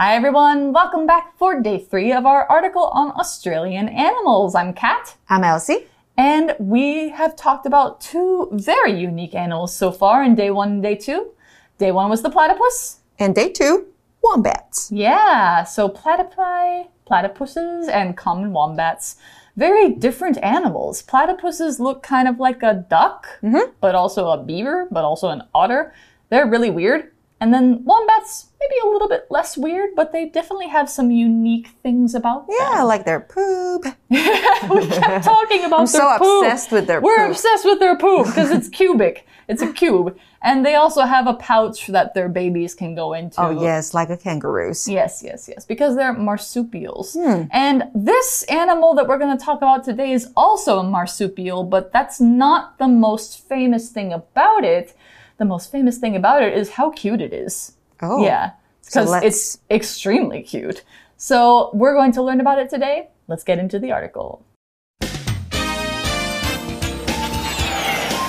Hi everyone, welcome back for day three of our article on Australian animals. I'm Kat. I'm Elsie. And we have talked about two very unique animals so far in day one and day two. Day one was the platypus. And day two, wombats. Yeah, so platypi, platypuses, and common wombats. Very different animals. Platypuses look kind of like a duck, mm-hmm. but also a beaver, but also an otter. They're really weird. And then wombats, maybe a little bit less weird, but they definitely have some unique things about them. Yeah, like their poop. we kept talking about I'm so poop. obsessed with their poop. We're poop. obsessed with their poop because it's cubic. It's a cube. And they also have a pouch that their babies can go into. Oh, yes, like a kangaroo's. Yes, yes, yes, because they're marsupials. Hmm. And this animal that we're going to talk about today is also a marsupial, but that's not the most famous thing about it. The most famous thing about it is how cute it is. Oh. Yeah, because let's- it's extremely cute. So we're going to learn about it today. Let's get into the article.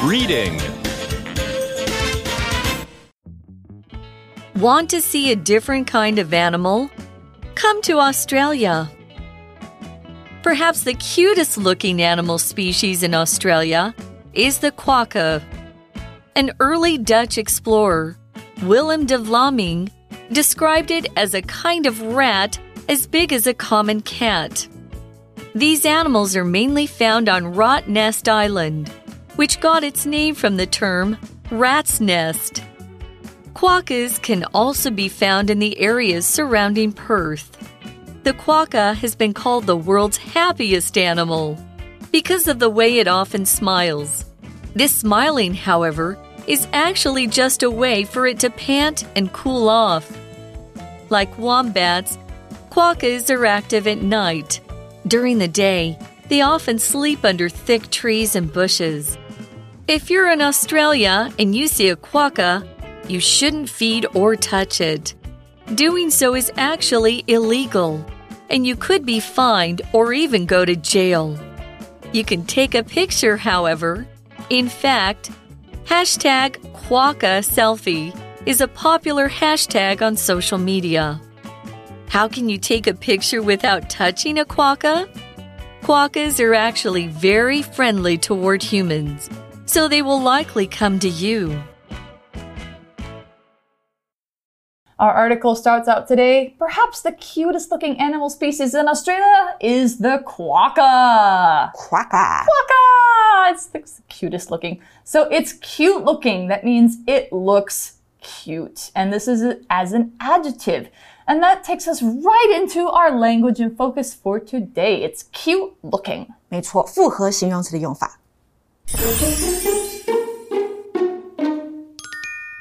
Reading. Want to see a different kind of animal? Come to Australia. Perhaps the cutest looking animal species in Australia is the quokka. An early Dutch explorer, Willem de Vlaming, described it as a kind of rat as big as a common cat. These animals are mainly found on Rottnest Island, which got its name from the term rat's nest. Quokkas can also be found in the areas surrounding Perth. The quokka has been called the world's happiest animal because of the way it often smiles. This smiling, however, is actually just a way for it to pant and cool off. Like wombats, quokkas are active at night. During the day, they often sleep under thick trees and bushes. If you're in Australia and you see a quokka, you shouldn't feed or touch it. Doing so is actually illegal, and you could be fined or even go to jail. You can take a picture, however. In fact, hashtag quokka selfie is a popular hashtag on social media. How can you take a picture without touching a quokka? Quokkas are actually very friendly toward humans, so they will likely come to you. Our article starts out today. Perhaps the cutest looking animal species in Australia is the quokka. Quacka. Quokka! It's the cutest looking. So it's cute looking. That means it looks cute. And this is as an adjective. And that takes us right into our language and focus for today. It's cute looking. 没错，复合形容词的用法。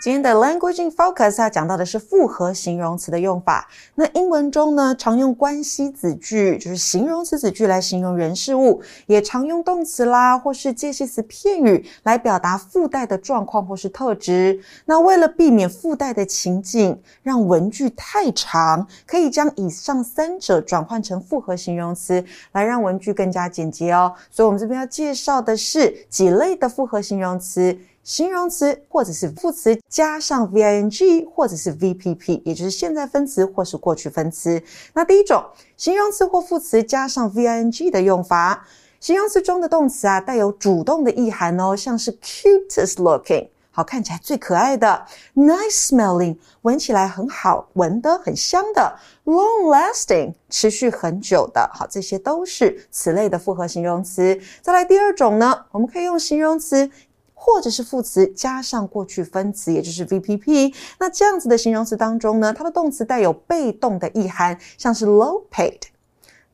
今天的 Language in Focus 要讲到的是复合形容词的用法。那英文中呢，常用关系子句，就是形容词子句来形容人事物，也常用动词啦，或是介系词片语来表达附带的状况或是特质。那为了避免附带的情景让文句太长，可以将以上三者转换成复合形容词，来让文句更加简洁哦。所以，我们这边要介绍的是几类的复合形容词。形容词或者是副词加上 v-i-n-g 或者是 v-p-p，也就是现在分词或是过去分词。那第一种，形容词或副词加上 v-i-n-g 的用法，形容词中的动词啊带有主动的意涵哦，像是 cutest looking。好，看起来最可爱的；nice smelling，闻起来很好闻的、很香的；long lasting，持续很久的。好，这些都是此类的复合形容词。再来第二种呢，我们可以用形容词。或者是副词加上过去分词，也就是 VPP。那这样子的形容词当中呢，它的动词带有被动的意涵，像是 low paid，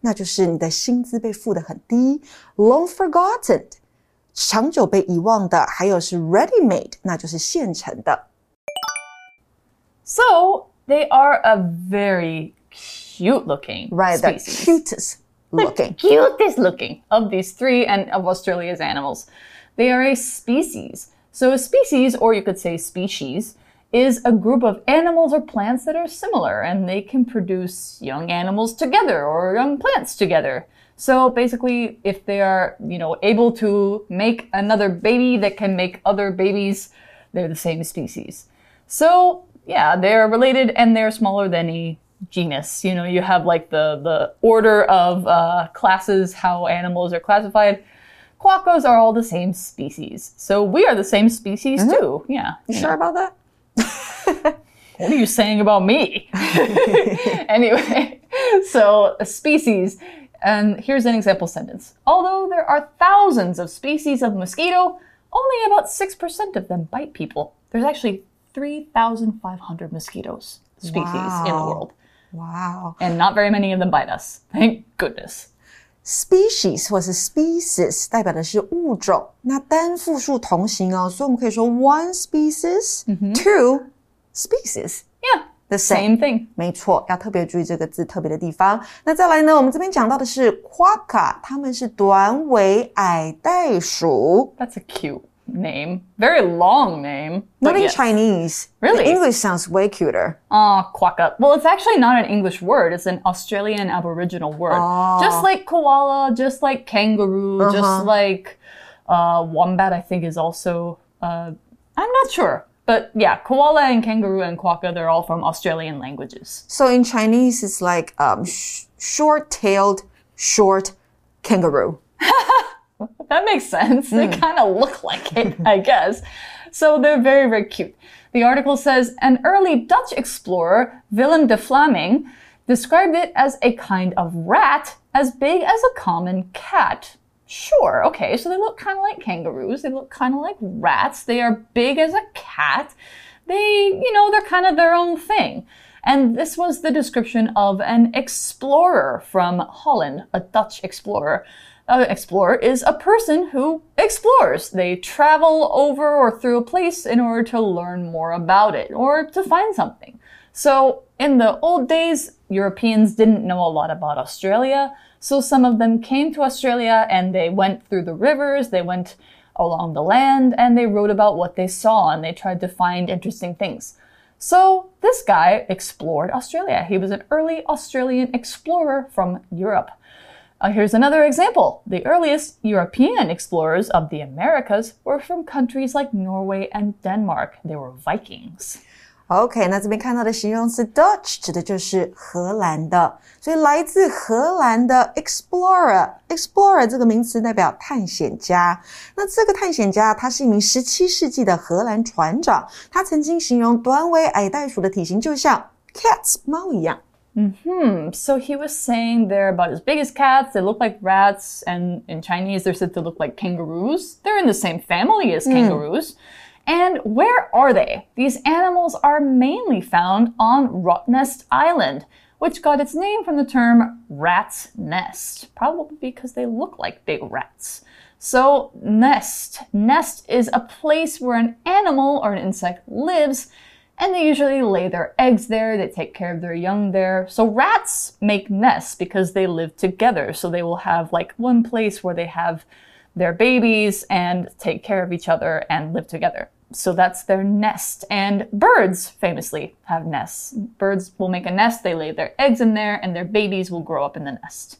那就是你的薪资被付得很低；long forgotten，长久被遗忘的；还有是 ready made，那就是现成的。 So they are a very cute looking Right, the species. cutest looking. cutest looking of these three and of Australia's animals. They are a species. So a species, or you could say species, is a group of animals or plants that are similar and they can produce young animals together or young plants together. So basically, if they are, you know, able to make another baby that can make other babies, they're the same species. So yeah, they're related and they're smaller than a genus. You know, you have like the the order of uh, classes how animals are classified. Quackos are all the same species, so we are the same species mm-hmm. too. Yeah. You sure about that? What are you saying about me? anyway, so a species, and here's an example sentence. Although there are thousands of species of mosquito, only about 6% of them bite people. There's actually 3,500 mosquitoes species in the Wow. world, Wow. and not very many of them bite us. Thank goodness. Species 或是 species 代表的是物种，那单复数同形哦，所以我们可以说 one species、two species Yeah, the same。thing. 没错，要特别注意这个字特别的地方。那再来呢，我们这边讲到的是 quokka，它们是短尾矮袋鼠。That's a cute name. Very long name. Not in yes. Chinese. Really? The English sounds way cuter. Ah, quokka. Well, it's actually not an English word. It's an Australian Aboriginal word. Just like koala, just like kangaroo, just like uh, wombat. I think is also. Uh, I'm not sure, but yeah, koala and kangaroo and quokka. They're all from Australian languages. So in Chinese, it's like um, sh- short-tailed, short kangaroo. That makes sense. They hmm. kind of look like it, I guess. So they're very, very cute. The article says an early Dutch explorer, Willem de Vlaming, described it as a kind of rat as big as a common cat. Sure, okay, so they look kind of like kangaroos. They look kind of like rats. They are big as a cat. They, you know, they're kind of their own thing. And this was the description of an explorer from Holland, a Dutch explorer. Uh, an explorer is a person who explores. They travel over or through a place in order to learn more about it or to find something. So, in the old days, Europeans didn't know a lot about Australia, so some of them came to Australia and they went through the rivers, they went along the land, and they wrote about what they saw and they tried to find interesting things. So, this guy explored Australia. He was an early Australian explorer from Europe. Uh, here's another example. The earliest European explorers of the Americas were from countries like Norway and Denmark. They were Vikings. OK，那这边看到的形容词 Dutch 指的就是荷兰的，所以来自荷兰的 explorer，explorer 这个名词代表探险家。那这个探险家他是一名十七世纪的荷兰船长，他曾经形容短尾矮袋鼠的体型就像 cats 猫一样。 Hmm, so he was saying they're about as big as cats, they look like rats, and in Chinese they're said to look like kangaroos. They're in the same family as kangaroos. And where are they? These animals are mainly found on Rottnest Island, which got its name from the term rat's nest, probably because they look like big rats. So, nest. Nest is a place where an animal or an insect lives and they usually lay their eggs there, they take care of their young there. So rats make nests because they live together. So they will have like one place where they have their babies and take care of each other and live together. So that's their nest. And birds famously have nests. Birds will make a nest, they lay their eggs in there, and their babies will grow up in the nest.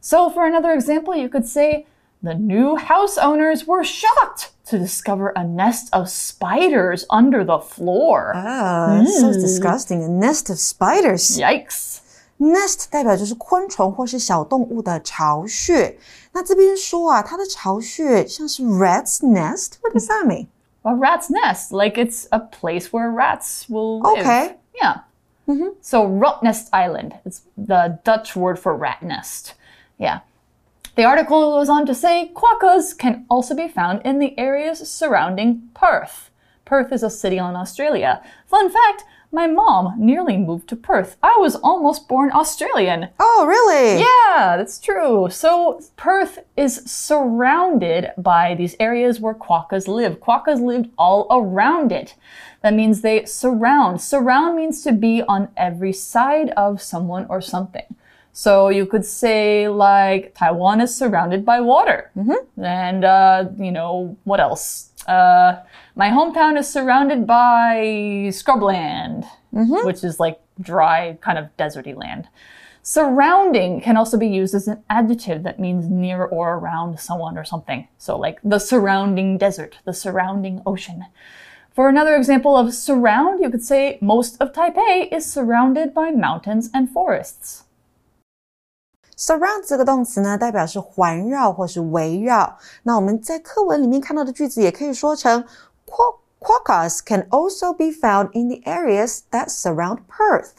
So for another example, you could say, the new house owners were shocked to discover a nest of spiders under the floor. Ah, so disgusting! A nest of spiders. Yikes. Nest 代表就是昆虫或是小动物的巢穴。那这边说啊，它的巢穴像是 rat's nest. What does that mean? A rat's nest, like it's a place where rats will live. Okay. Yeah. So Rottnest Island, it's the Dutch word for rat nest. Yeah. The article goes on to say quokkas can also be found in the areas surrounding Perth. Perth is a city in Australia. Fun fact, my mom nearly moved to Perth. I was almost born Australian. Oh, really? Yeah, that's true. So Perth is surrounded by these areas where quokkas live. Quokkas lived all around it. That means they surround. Surround means to be on every side of someone or something. So you could say like Taiwan is surrounded by water. And, uh, you know, what else? Uh, my hometown is surrounded by scrubland, which is like dry, kind of deserty land. Surrounding can also be used as an adjective that means near or around someone or something. So, like the surrounding desert, the surrounding ocean. For another example of surround, you could say most of Taipei is surrounded by mountains and forests. Surround 这个动词呢，代表是环绕或是围绕。那我们在课文里面看到的句子，也可以说成 Quokkas can also be found in the areas that surround Perth。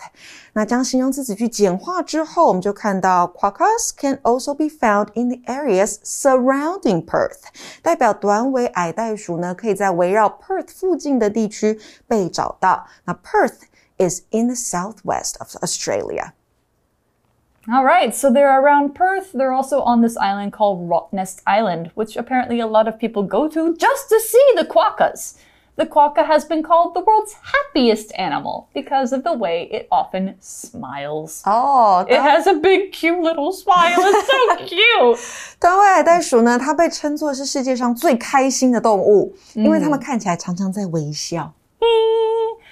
那将形容词子句简化之后，我们就看到 Quokkas can also be found in the areas surrounding Perth，代表短尾矮袋鼠呢，可以在围绕 Perth 附近的地区被找到。那 Perth is in the southwest of Australia。All right, so they're around Perth. They're also on this island called Rottnest Island, which apparently a lot of people go to just to see the quokkas. The quokka has been called the world's happiest animal because of the way it often smiles. 哦， It has a big, cute little smile. It's so cute. 短尾矮袋鼠呢，它被称作是世界上最开心的动物，因为它们看起来常常在微笑。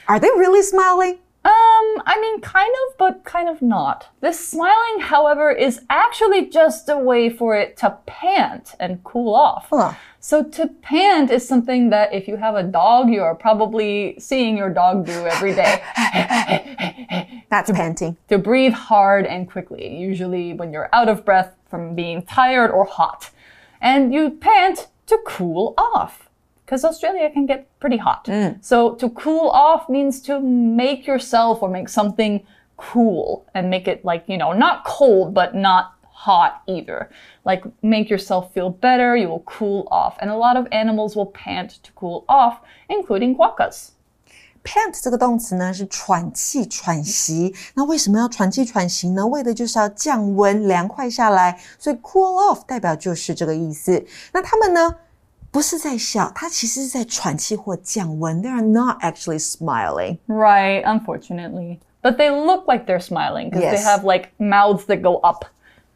Are they really smiling? Um, I mean, kind of, but kind of not. This smiling, however, is actually just a way for it to pant and cool off. Huh. So, to pant is something that if you have a dog, you are probably seeing your dog do every day. That's panting. to breathe hard and quickly, usually when you're out of breath from being tired or hot. And you pant to cool off Because Australia can get pretty hot. So to cool off means to make yourself or make something cool and make it like, you know, not cold, but not hot either. Like make yourself feel better, you will cool off. And a lot of animals will pant to cool off, including quokkas. Pant 这个动词呢是喘气、喘息。那为什么要喘气、喘息呢？为的就是要降温、凉快下来。所以 cool off 代表就是这个意思。那他们呢， 不是在笑，它其实是在喘气或降温。They are not actually smiling. Right, unfortunately. But they look like they're smiling because they Yes. have like mouths that go up.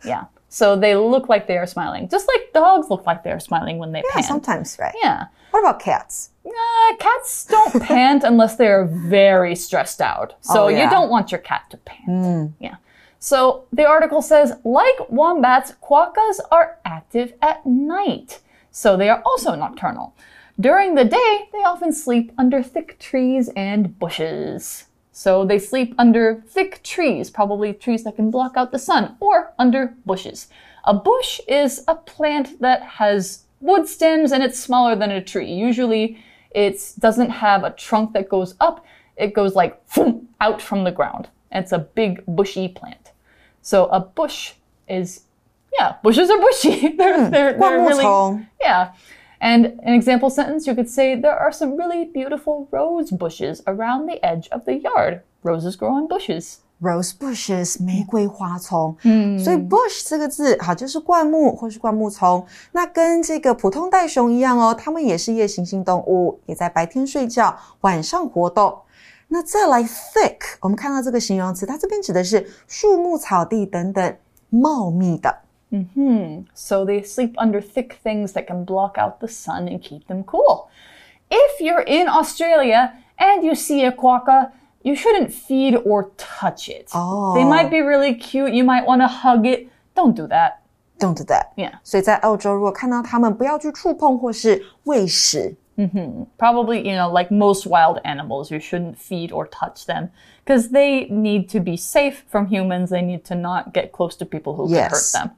Yeah. So they look like they are smiling. Just like dogs look like they're smiling when they Yeah, pant. sometimes, right? Yeah. What about cats? Uh, cats don't pant unless they are very stressed out. So Oh, you yeah. don't want your cat to pant. Yeah. So the article says, like wombats, quokkas are active at night. So they are also nocturnal. During the day, they often sleep under thick trees and bushes. So they sleep under thick trees, probably trees that can block out the sun, or under bushes. A bush is a plant that has wood stems and it's smaller than a tree. Usually it doesn't have a trunk that goes up, it goes like out from the ground. It's a big bushy plant. So a bush is, yeah, bushes are bushy. they're, they're, they're really, 灌木丛 yeah. And an example sentence, you could say, there are some really beautiful rose bushes around the edge of the yard. Roses grow on bushes. Rose bushes 玫瑰花丛，嗯，所以 bush 这个字好就是灌木或是灌木丛。那跟这个普通袋熊一样哦，它们也是夜行性动物，也在白天睡觉，晚上活动。那再来 thick，我们看到这个形容词，它这边指的是树木、草地等等茂密的。 Hmm. So they sleep under thick things that can block out the sun and keep them cool. If you're in Australia and you see a quokka, you shouldn't feed or touch it. Oh. They might be really cute. You might want to hug it. Don't do that. Don't do that。 Yeah. 所以在澳洲，如果看到它们，不要去触碰或是喂食。 Mm-hmm. Probably, you know, like most wild animals, you shouldn't feed or touch them because they need to be safe from humans. They need to not get close to people who Yes. can hurt them.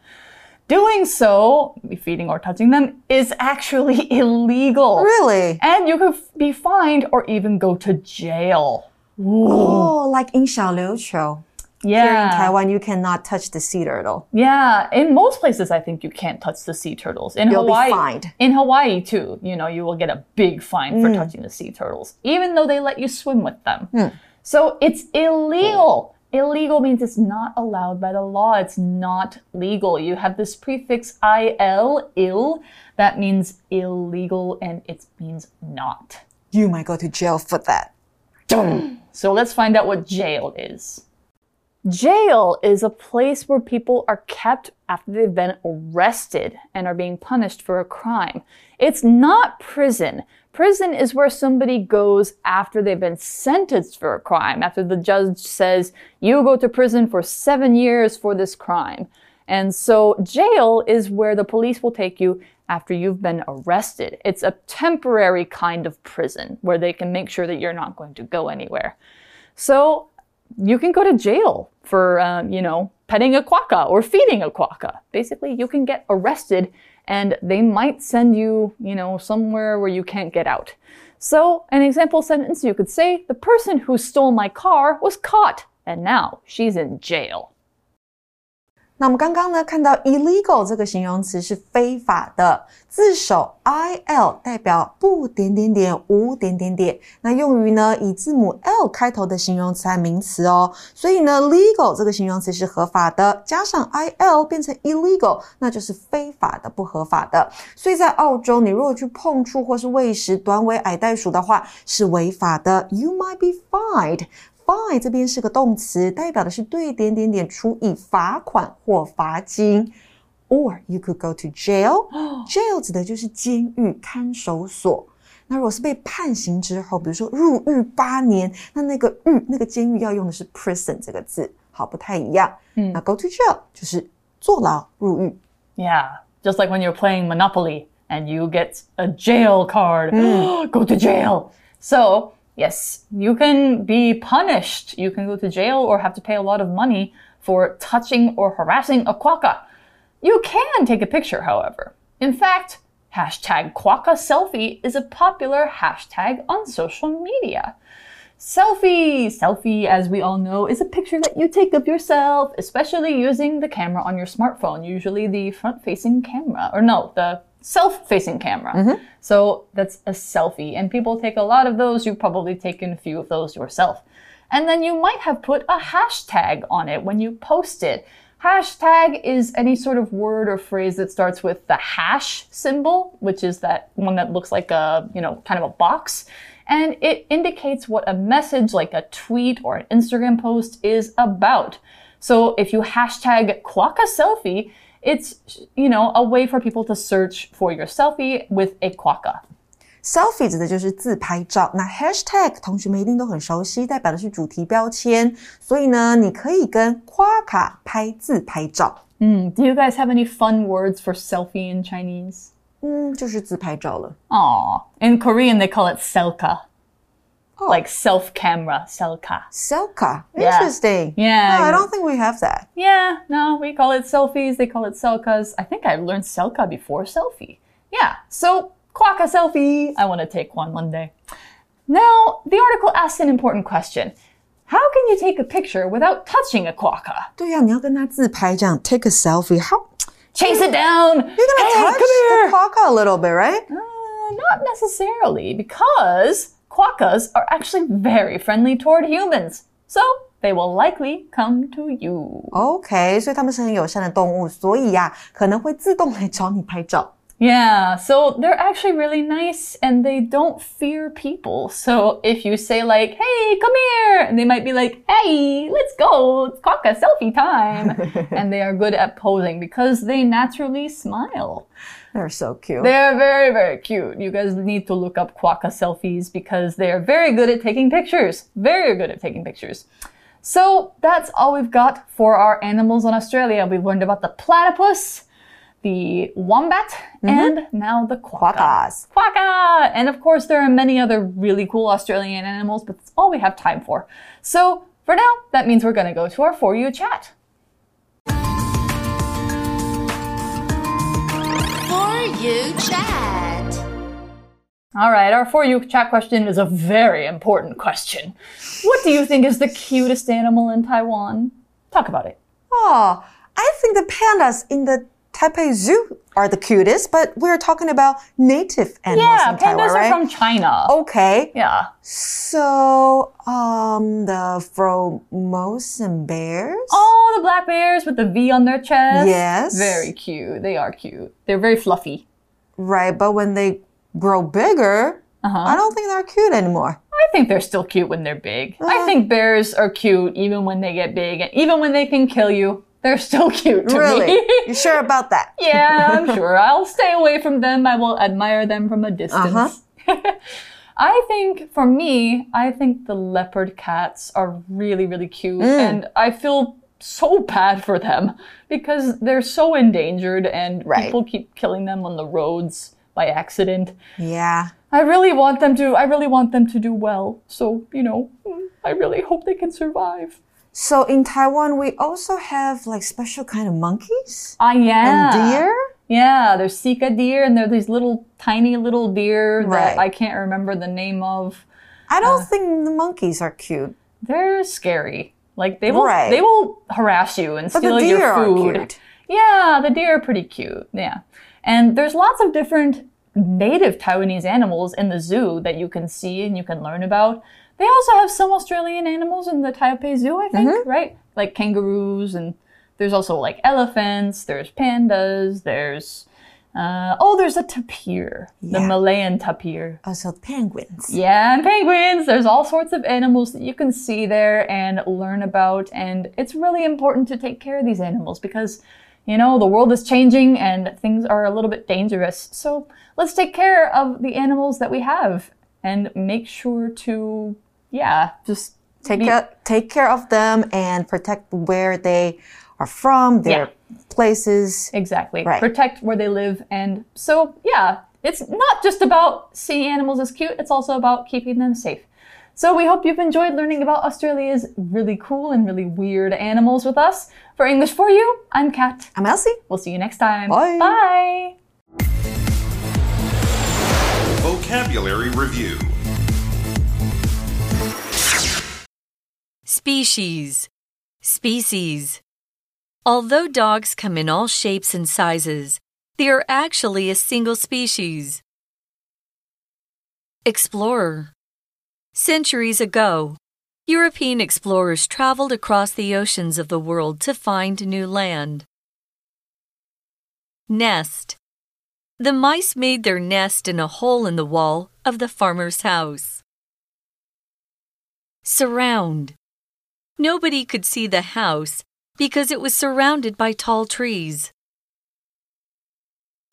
Doing so, feeding or touching them, is actually illegal. Really? And you could be fined or even go to jail. Oh, like in 小琉球。Here in Taiwan, you cannot touch the sea turtle. Yeah, in most places, I think you can't touch the sea turtles. In You'll be Hawaii, fined. in Hawaii too, you know, you will get a big fine for mm. touching the sea turtles, even though they let you swim with them. Mm. So it's illegal. Illegal means it's not allowed by the law. It's not legal. You have this prefix il, ill, that means illegal and it means not. You might go to jail for that. So let's find out what jail is. Jail is a place where people are kept after they've been arrested and are being punished for a crime. It's not prison. Prison is where somebody goes after they've been sentenced for a crime, after the judge says, you go to prison for seven years for this crime. And so jail is where the police will take you after you've been arrested. It's a temporary kind of prison where they can make sure that you're not going to go anywhere. So you can go to jail for, um, you know, petting a quokka or feeding a quokka. Basically, you can get arrested and they might send you, you know, somewhere where you can't get out. So, an example sentence you could say, the person who stole my car was caught and now she's in jail. 那我们刚刚呢看到 illegal 这个形容词是非法的，字首 i l 代表不点点点无点点点，那用于呢以字母 l 开头的形容词和名词哦。所以呢 legal 这个形容词是合法的，加上 i l 变成 illegal，那就是非法的、不合法的。所以在澳洲，你如果去碰触或是喂食短尾矮袋鼠的话，是违法的。You might be fined. fine 这边是个动词，代表的是对点点点处以罚款或罚金。Or you could go to jail. Jail 指的就是监狱、看守所。那如果是被判刑之后，比如说入狱八年，那那个狱、那个监狱要用的是 prison 这个字，好，不太一样。嗯，那 go to jail 就是坐牢、入狱。Yeah, just like when you're playing Monopoly and you get a jail card. go to jail. So Yes, you can be punished. You can go to jail or have to pay a lot of money for touching or harassing a quokka. You can take a picture, however. In fact, hashtag quokka selfie is a popular hashtag on social media. Selfie! Selfie, as we all know, is a picture that you take of yourself, especially using the camera on your smartphone, usually the front facing camera. Or no, the self facing camera. Mm -hmm. So that's a selfie. And people take a lot of those. You've probably taken a few of those yourself. And then you might have put a hashtag on it when you post it. Hashtag is any sort of word or phrase that starts with the hash symbol, which is that one that looks like a, you know, kind of a box. And it indicates what a message like a tweet or an Instagram post is about. So if you hashtag Quokka selfie, it's, you know, a way for people to search for your selfie with a quokka. Selfie 指的就是自拍照，那 Hashtag 同学们一定都很熟悉，代表的是主题标签，所以呢，你可以跟夸卡拍自拍照。嗯，Do you guys have any fun words for selfie in Chinese？嗯，就是自拍照了。Aw, in Korean they call it selka. Oh. Like self camera, selka. Selka. Interesting. Yeah. No, I don't think we have that. Yeah, no, we call it selfies, they call it selkas. I think I learned selka before selfie. Yeah, so quokka selfie. I want to take one one day. Now, the article asks an important question. How can you take a picture without touching a quokka? 对呀，你要跟他自拍这样 take a selfie. How chase it down? You're gonna hey, touch the quokka a little bit, right? Uh, not necessarily, because quokkas are actually very friendly toward humans. So they will likely come to you. OK，所以它们是很友善的动物，所以呀、啊，可能会自动来找你拍照。Yeah, so they're actually really nice and they don't fear people. So if you say like, hey, come here, and they might be like, hey, let's go, it's quokka selfie time. and they are good at posing because they naturally smile. They're so cute. They're very, very cute. You guys need to look up quokka selfies because they are very good at taking pictures. Very good at taking pictures. So that's all we've got for our animals in Australia. We've learned about the platypus, the wombat, mm -hmm. and now the quokka. Quokkas. Quokka! And of course, there are many other really cool Australian animals, but that's all we have time for. So for now, that means we're going to go to our For You chat. You Chat. All right, our For You Chat question is a very important question. What do you think is the cutest animal in Taiwan? Talk about it. Oh, I think the pandas in the Taipei Zoo are the cutest, but we're talking about native animals yeah, in Taiwan, pandas right? are from China. Okay. Yeah. So, um, the Formosan bears? Oh, the black bears with the V on their chest. Yes. Very cute. They are cute. They're very fluffy. Right, but when they grow bigger, Uh-huh. I don't think they're cute anymore. I think they're still cute when they're big. I think bears are cute even when they get big, and even when they can kill you. They're so cute to Really? you sure about that? yeah, I'm sure. I'll stay away from them. I will admire them from a distance. Uh -huh. I think for me, I think the leopard cats are really, really cute. And I feel so bad for them because they're so endangered and Right. people keep killing them on the roads by accident. Yeah. I really want them to I really want them to do well. So, you know, I really hope they can survive. So in Taiwan, we also have like special kind of monkeys Ah, yeah. and deer. Yeah, there's Sika deer and they're these little tiny little deer Right. that I can't remember the name of. I Uh. don't think the monkeys are cute. They're scary. Like they will Right. they will harass you and But steal the your deer are food. cute. Yeah, the deer are pretty cute. Yeah. And there's lots of different native Taiwanese animals in the zoo that you can see and you can learn about. They also have some Australian animals in the Taipei Zoo, I think, Mm-hmm. right? Like kangaroos and there's also like elephants, there's pandas, there's uh, oh, there's a tapir, the Malayan tapir. Also penguins. Yeah, and penguins. There's all sorts of animals that you can see there and learn about. And it's really important to take care of these animals because, you know, the world is changing and things are a little bit dangerous. So let's take care of the animals that we have and make sure to, yeah, just Take be- care, take care of them and protect where they are from, their places. Exactly. Right. Protect where they live. And so, yeah, it's not just about seeing animals as cute, it's also about keeping them safe. So, we hope you've enjoyed learning about Australia's really cool and really weird animals with us. For English for You, I'm Kat. I'm Elsie. We'll see you next time. Bye. Bye. Vocabulary Review Species. Species. Although dogs come in all shapes and sizes, they are actually a single species. Explorer. Centuries ago, European explorers traveled across the oceans of the world to find new land. Nest. The mice made their nest in a hole in the wall of the farmer's house. Surround. Nobody could see the house because it was surrounded by tall trees.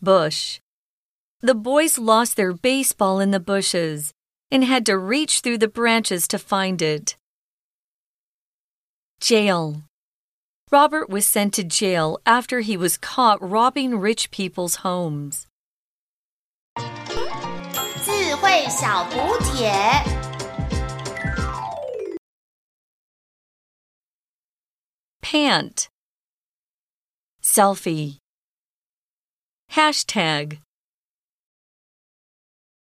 Bush. The boys lost their baseball in the bushes and had to reach through the branches to find it. Jail. Robert was sent to jail after he was caught robbing rich people's homes. 智慧小补帖。 Pant. Selfie. Hashtag.